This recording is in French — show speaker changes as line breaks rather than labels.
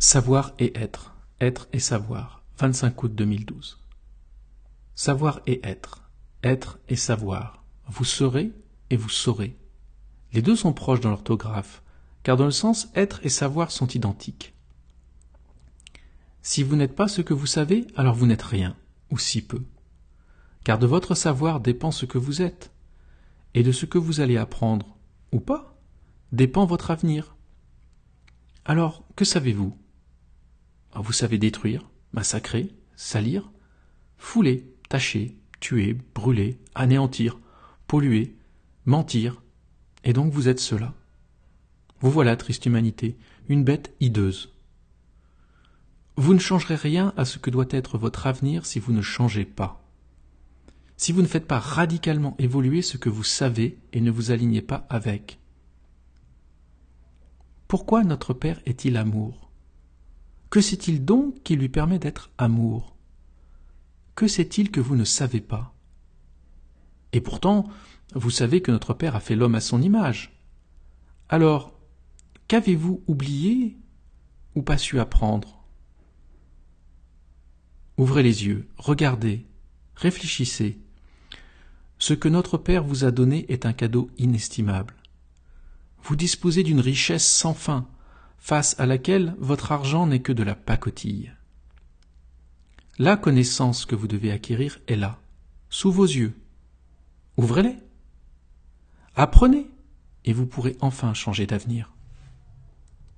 Savoir et être. Être et savoir. 25 août 2012. Savoir et être. Être et savoir. Vous serez et vous saurez. Les deux sont proches dans l'orthographe, car dans le sens être et savoir sont identiques. Si vous n'êtes pas ce que vous savez, alors vous n'êtes rien, ou si peu. Car de votre savoir dépend ce que vous êtes, et de ce que vous allez apprendre, ou pas, dépend votre avenir. Alors, que savez-vous? Ah, Vous savez détruire, massacrer, salir, fouler, tâcher, tuer, brûler, anéantir, polluer, mentir, et donc vous êtes cela. Vous voilà, triste humanité, une bête hideuse. Vous ne changerez rien à ce que doit être votre avenir si vous ne changez pas. Si vous ne faites pas radicalement évoluer ce que vous savez et ne vous alignez pas avec. Pourquoi notre Père est-il amour? Que sait-il donc qui lui permet d'être amour? Que sait-il que vous ne savez pas? Et pourtant, vous savez que notre Père a fait l'homme à son image. Alors, qu'avez-vous oublié ou pas su apprendre? Ouvrez les yeux, regardez, réfléchissez. Ce que notre Père vous a donné est un cadeau inestimable. Vous disposez d'une richesse sans fin, face à laquelle votre argent n'est que de la pacotille. La connaissance que vous devez acquérir est là, sous vos yeux. Ouvrez-les. Apprenez, et vous pourrez enfin changer d'avenir.